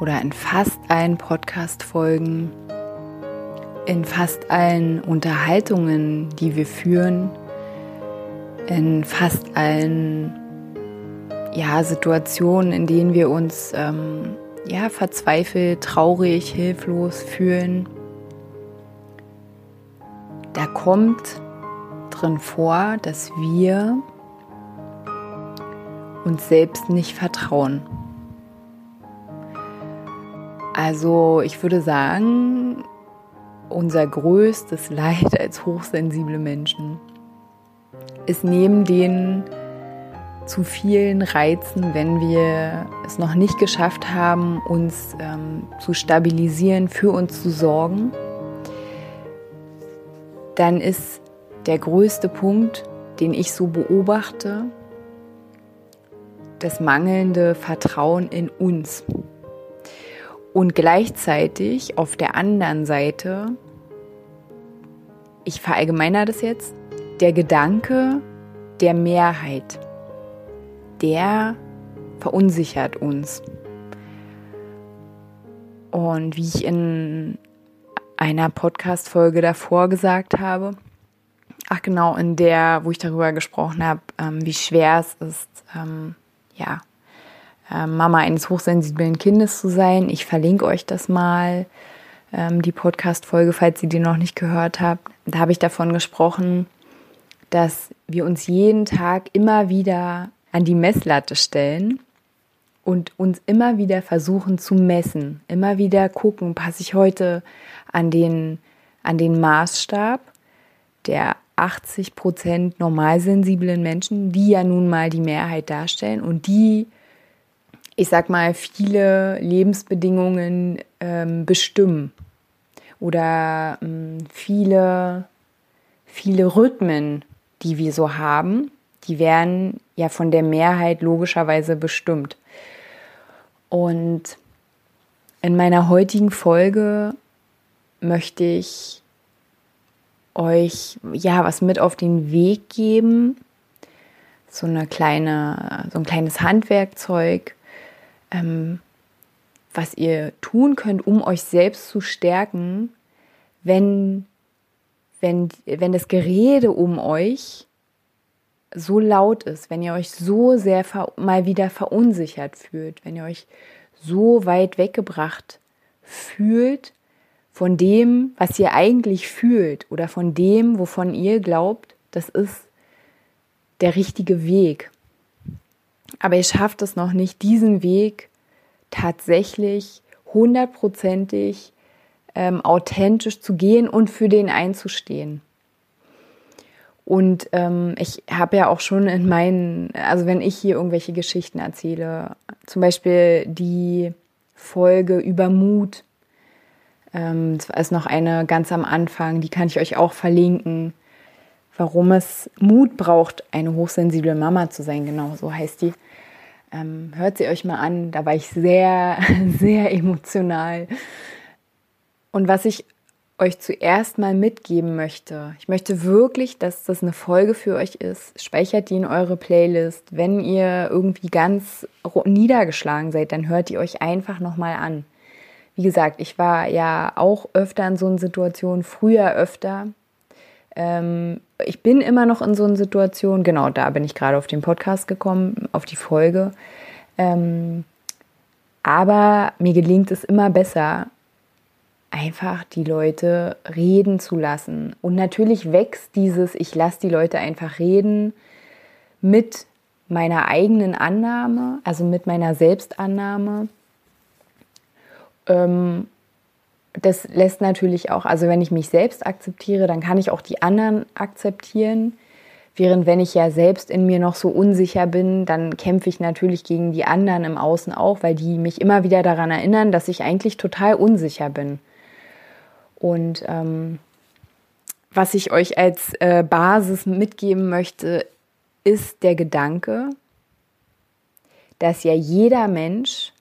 oder in fast allen Podcast-Folgen, in fast allen Unterhaltungen, die wir führen, in fast allen ja, Situationen, in denen wir uns ähm, ja, verzweifelt, traurig, hilflos fühlen, da kommt drin vor, dass wir uns selbst nicht vertrauen. Also ich würde sagen, unser größtes Leid als hochsensible Menschen ist neben den zu vielen Reizen, wenn wir es noch nicht geschafft haben, uns ähm, zu stabilisieren, für uns zu sorgen, dann ist der größte Punkt, den ich so beobachte, das mangelnde Vertrauen in uns. Und gleichzeitig auf der anderen Seite, ich verallgemeiner das jetzt, der Gedanke der Mehrheit, der verunsichert uns. Und wie ich in einer Podcast-Folge davor gesagt habe, ach genau, in der, wo ich darüber gesprochen habe, ähm, wie schwer es ist, ähm, ja, ähm, Mama eines hochsensiblen Kindes zu sein. Ich verlinke euch das mal, ähm, die Podcast-Folge, falls ihr die noch nicht gehört habt. Da habe ich davon gesprochen, dass wir uns jeden Tag immer wieder an die Messlatte stellen und uns immer wieder versuchen zu messen. Immer wieder gucken, passe ich heute an den, an den Maßstab der 80 Prozent normalsensiblen Menschen, die ja nun mal die Mehrheit darstellen und die ich sag mal, viele Lebensbedingungen ähm, bestimmen oder ähm, viele, viele Rhythmen, die wir so haben, die werden ja von der Mehrheit logischerweise bestimmt. Und in meiner heutigen Folge möchte ich euch ja was mit auf den Weg geben, so eine kleine, so ein kleines Handwerkzeug, ähm, was ihr tun könnt, um euch selbst zu stärken, wenn, wenn, wenn das Gerede um euch so laut ist, wenn ihr euch so sehr mal wieder verunsichert fühlt, wenn ihr euch so weit weggebracht fühlt von dem, was ihr eigentlich fühlt oder von dem, wovon ihr glaubt, das ist der richtige Weg. Aber ihr schafft es noch nicht, diesen Weg tatsächlich hundertprozentig ähm, authentisch zu gehen und für den einzustehen. Und ähm, ich habe ja auch schon in meinen, also wenn ich hier irgendwelche Geschichten erzähle, zum Beispiel die Folge über Mut, ähm, ist noch eine ganz am Anfang, die kann ich euch auch verlinken, warum es Mut braucht, eine hochsensible Mama zu sein, genau so heißt die. Ähm, hört sie euch mal an, da war ich sehr, sehr emotional. Und was ich euch zuerst mal mitgeben möchte, ich möchte wirklich, dass das eine Folge für euch ist. Speichert die in eure Playlist. Wenn ihr irgendwie ganz niedergeschlagen seid, dann hört die euch einfach nochmal an. Wie gesagt, ich war ja auch öfter in so einer Situation, früher öfter. Ähm, ich bin immer noch in so einer Situation, genau da bin ich gerade auf den Podcast gekommen, auf die Folge. Ähm, aber mir gelingt es immer besser, einfach die Leute reden zu lassen. Und natürlich wächst dieses, ich lasse die Leute einfach reden mit meiner eigenen Annahme, also mit meiner Selbstannahme. Ähm, das lässt natürlich auch, also wenn ich mich selbst akzeptiere, dann kann ich auch die anderen akzeptieren. Während wenn ich ja selbst in mir noch so unsicher bin, dann kämpfe ich natürlich gegen die anderen im Außen auch, weil die mich immer wieder daran erinnern, dass ich eigentlich total unsicher bin. Und ähm, was ich euch als äh, Basis mitgeben möchte, ist der Gedanke, dass ja jeder Mensch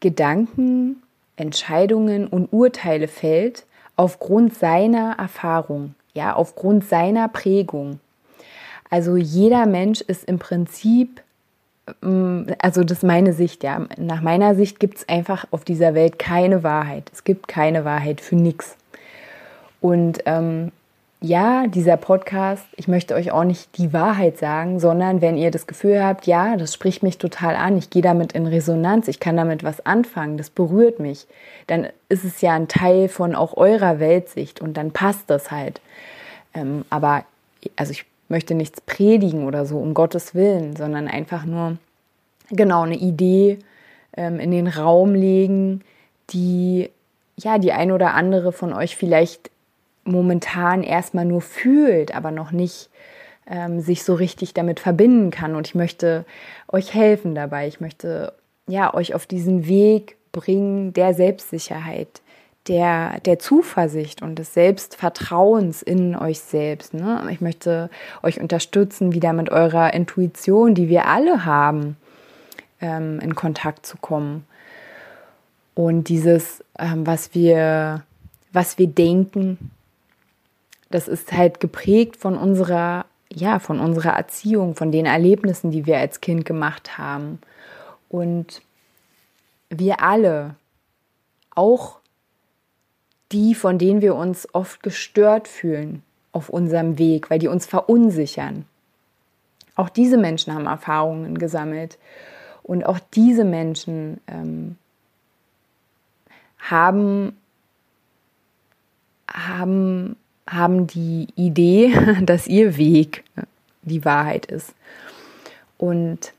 Gedanken, Entscheidungen und Urteile fällt aufgrund seiner Erfahrung, ja, aufgrund seiner Prägung. Also jeder Mensch ist im Prinzip, mm, also das ist meine Sicht, ja. Nach meiner Sicht gibt es einfach auf dieser Welt keine Wahrheit. Es gibt keine Wahrheit für nichts. Und ähm, ja, dieser Podcast, ich möchte euch auch nicht die Wahrheit sagen, sondern wenn ihr das Gefühl habt, ja, das spricht mich total an, ich gehe damit in Resonanz, ich kann damit was anfangen, das berührt mich, dann ist es ja ein Teil von auch eurer Weltsicht und dann passt das halt. Ähm, aber, also ich möchte nichts predigen oder so, um Gottes Willen, sondern einfach nur, genau, eine Idee ähm, in den Raum legen, die, ja, die ein oder andere von euch vielleicht momentan erstmal nur fühlt, aber noch nicht ähm, sich so richtig damit verbinden kann. Und ich möchte euch helfen dabei. Ich möchte ja euch auf diesen Weg bringen der Selbstsicherheit, der, der Zuversicht und des Selbstvertrauens in euch selbst. Ne? Ich möchte euch unterstützen, wieder mit eurer Intuition, die wir alle haben, ähm, in Kontakt zu kommen. Und dieses, ähm, was wir, was wir denken, das ist halt geprägt von unserer, ja, von unserer Erziehung, von den Erlebnissen, die wir als Kind gemacht haben. Und wir alle, auch die, von denen wir uns oft gestört fühlen auf unserem Weg, weil die uns verunsichern. Auch diese Menschen haben Erfahrungen gesammelt. Und auch diese Menschen ähm, haben, haben haben die Idee, dass ihr Weg die Wahrheit ist. Und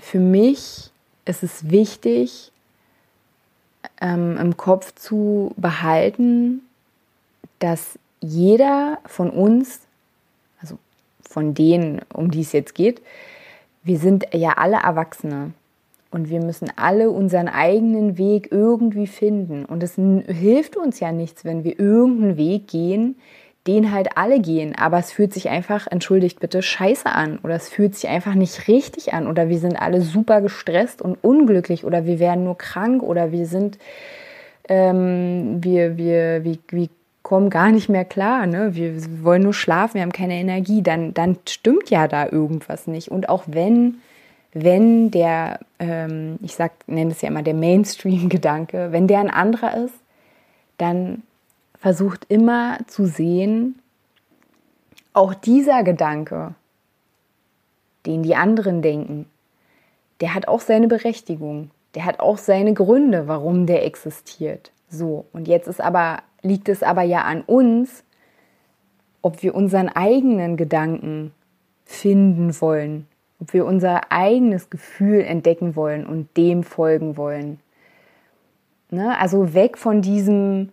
für mich ist es wichtig, ähm, im Kopf zu behalten, dass jeder von uns, also von denen, um die es jetzt geht, wir sind ja alle Erwachsene. Und wir müssen alle unseren eigenen Weg irgendwie finden. Und es hilft uns ja nichts, wenn wir irgendeinen Weg gehen, den halt alle gehen. Aber es fühlt sich einfach, entschuldigt bitte, scheiße an. Oder es fühlt sich einfach nicht richtig an. Oder wir sind alle super gestresst und unglücklich. Oder wir werden nur krank. Oder wir sind, ähm, wir, wir, wir, wir kommen gar nicht mehr klar. Ne? Wir wollen nur schlafen, wir haben keine Energie. Dann, dann stimmt ja da irgendwas nicht. Und auch wenn wenn der, ähm, ich sag, nenne es ja immer der Mainstream-Gedanke, wenn der ein anderer ist, dann versucht immer zu sehen, auch dieser Gedanke, den die anderen denken, der hat auch seine Berechtigung, der hat auch seine Gründe, warum der existiert. So, und jetzt ist aber, liegt es aber ja an uns, ob wir unseren eigenen Gedanken finden wollen ob wir unser eigenes Gefühl entdecken wollen und dem folgen wollen. Ne? Also weg von diesem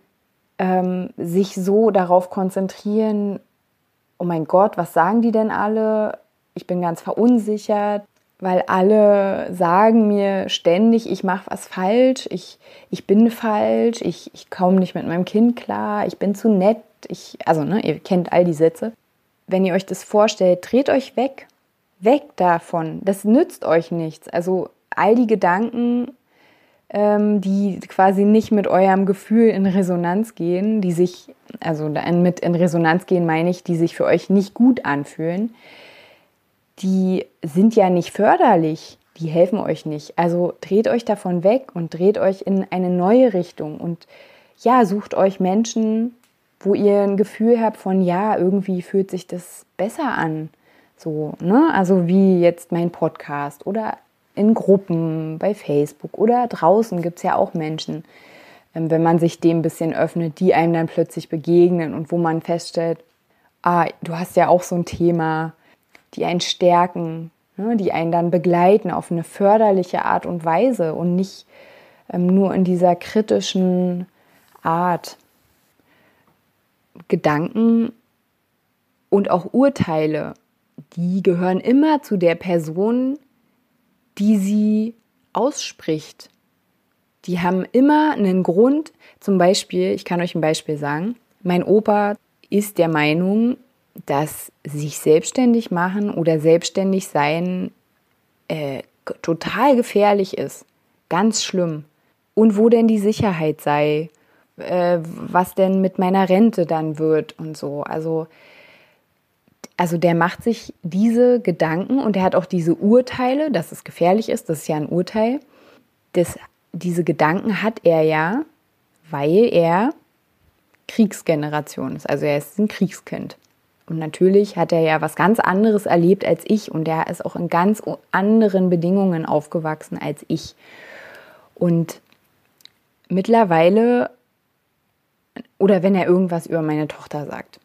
ähm, sich so darauf konzentrieren, oh mein Gott, was sagen die denn alle? Ich bin ganz verunsichert, weil alle sagen mir ständig, ich mache was falsch, ich, ich bin falsch, ich, ich komme nicht mit meinem Kind klar, ich bin zu nett. Ich, also, ne, ihr kennt all die Sätze. Wenn ihr euch das vorstellt, dreht euch weg weg davon. Das nützt euch nichts. Also all die Gedanken, ähm, die quasi nicht mit eurem Gefühl in Resonanz gehen, die sich, also mit in Resonanz gehen meine ich, die sich für euch nicht gut anfühlen, die sind ja nicht förderlich. Die helfen euch nicht. Also dreht euch davon weg und dreht euch in eine neue Richtung und ja, sucht euch Menschen, wo ihr ein Gefühl habt von, ja, irgendwie fühlt sich das besser an so, ne? Also wie jetzt mein Podcast oder in Gruppen bei Facebook oder draußen gibt es ja auch Menschen, ähm, wenn man sich dem ein bisschen öffnet, die einem dann plötzlich begegnen und wo man feststellt, ah, du hast ja auch so ein Thema, die einen stärken, ne? die einen dann begleiten auf eine förderliche Art und Weise und nicht ähm, nur in dieser kritischen Art. Gedanken und auch Urteile die gehören immer zu der Person, die sie ausspricht. Die haben immer einen Grund. Zum Beispiel, ich kann euch ein Beispiel sagen. Mein Opa ist der Meinung, dass sich selbstständig machen oder selbstständig sein äh, total gefährlich ist. Ganz schlimm. Und wo denn die Sicherheit sei, äh, was denn mit meiner Rente dann wird und so. Also, also der macht sich diese Gedanken und er hat auch diese Urteile, dass es gefährlich ist, das ist ja ein Urteil. Das, diese Gedanken hat er ja, weil er Kriegsgeneration ist. Also er ist ein Kriegskind. Und natürlich hat er ja was ganz anderes erlebt als ich und er ist auch in ganz anderen Bedingungen aufgewachsen als ich. Und mittlerweile, oder wenn er irgendwas über meine Tochter sagt,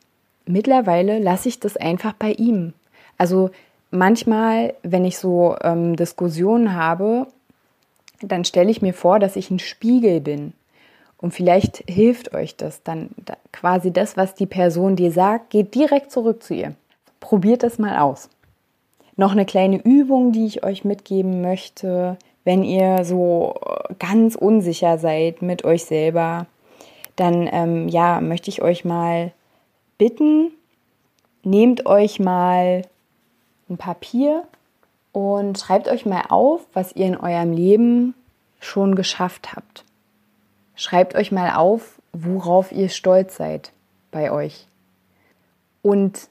mittlerweile lasse ich das einfach bei ihm. Also manchmal, wenn ich so ähm, Diskussionen habe, dann stelle ich mir vor, dass ich ein Spiegel bin. Und vielleicht hilft euch das dann da quasi das, was die Person dir sagt, geht direkt zurück zu ihr. Probiert das mal aus. Noch eine kleine Übung, die ich euch mitgeben möchte, wenn ihr so ganz unsicher seid mit euch selber, dann ähm, ja, möchte ich euch mal bitten, nehmt euch mal ein Papier und schreibt euch mal auf, was ihr in eurem Leben schon geschafft habt. Schreibt euch mal auf, worauf ihr stolz seid bei euch. Und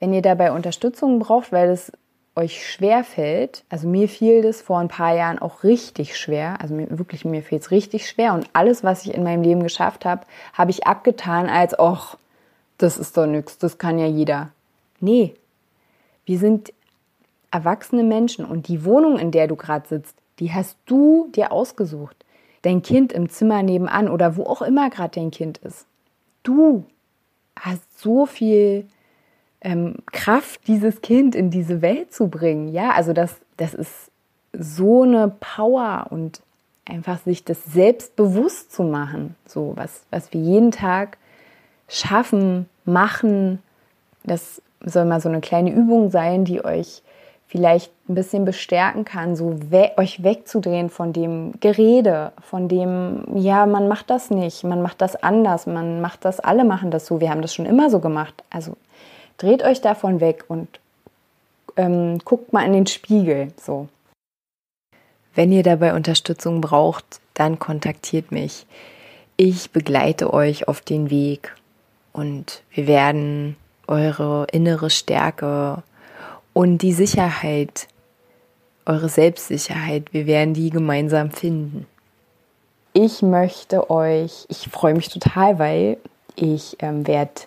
wenn ihr dabei Unterstützung braucht, weil es euch schwer fällt, also mir fiel das vor ein paar Jahren auch richtig schwer, also mir, wirklich mir fiel es richtig schwer und alles, was ich in meinem Leben geschafft habe, habe ich abgetan als, ach, das ist doch nichts, das kann ja jeder. Nee, wir sind erwachsene Menschen und die Wohnung, in der du gerade sitzt, die hast du dir ausgesucht dein Kind im Zimmer nebenan oder wo auch immer gerade dein Kind ist. Du hast so viel ähm, Kraft, dieses Kind in diese Welt zu bringen. Ja, also das, das ist so eine Power und einfach sich das selbstbewusst zu machen. So was, was wir jeden Tag schaffen, machen. Das soll mal so eine kleine Übung sein, die euch vielleicht ein bisschen bestärken kann, so we euch wegzudrehen von dem Gerede, von dem, ja, man macht das nicht, man macht das anders, man macht das, alle machen das so, wir haben das schon immer so gemacht. Also dreht euch davon weg und ähm, guckt mal in den Spiegel, so. Wenn ihr dabei Unterstützung braucht, dann kontaktiert mich. Ich begleite euch auf den Weg und wir werden eure innere Stärke und die Sicherheit, eure Selbstsicherheit, wir werden die gemeinsam finden. Ich möchte euch, ich freue mich total, weil ich ähm, werde,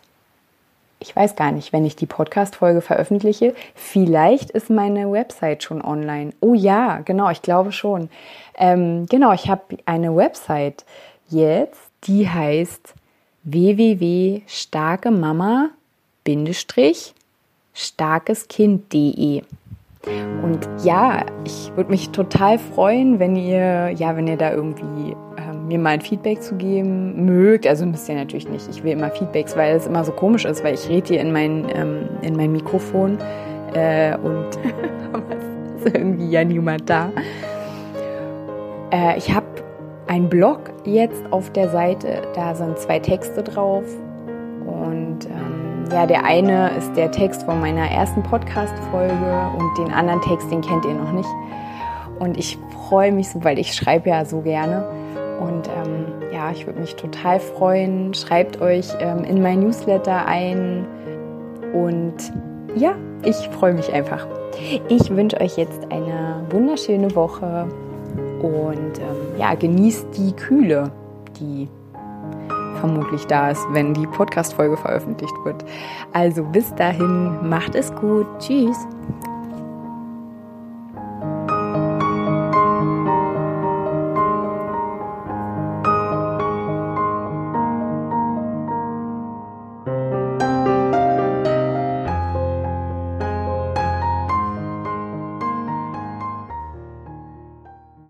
ich weiß gar nicht, wenn ich die Podcast-Folge veröffentliche, vielleicht ist meine Website schon online. Oh ja, genau, ich glaube schon. Ähm, genau, ich habe eine Website jetzt, die heißt www.starkemama- starkeskind.de. Und ja, ich würde mich total freuen, wenn ihr, ja, wenn ihr da irgendwie äh, mir mal ein Feedback zu geben mögt. Also müsst ihr natürlich nicht. Ich will immer Feedbacks, weil es immer so komisch ist, weil ich rede hier in mein, ähm, in mein Mikrofon äh, und ist irgendwie ja niemand da. Äh, ich habe einen Blog jetzt auf der Seite, da sind zwei Texte drauf und ähm, ja, der eine ist der Text von meiner ersten Podcast-Folge und den anderen Text, den kennt ihr noch nicht. Und ich freue mich so, weil ich schreibe ja so gerne. Und ähm, ja, ich würde mich total freuen. Schreibt euch ähm, in mein Newsletter ein. Und ja, ich freue mich einfach. Ich wünsche euch jetzt eine wunderschöne Woche und ähm, ja, genießt die Kühle, die vermutlich da ist, wenn die Podcast-Folge veröffentlicht wird. Also bis dahin, macht es gut. Tschüss.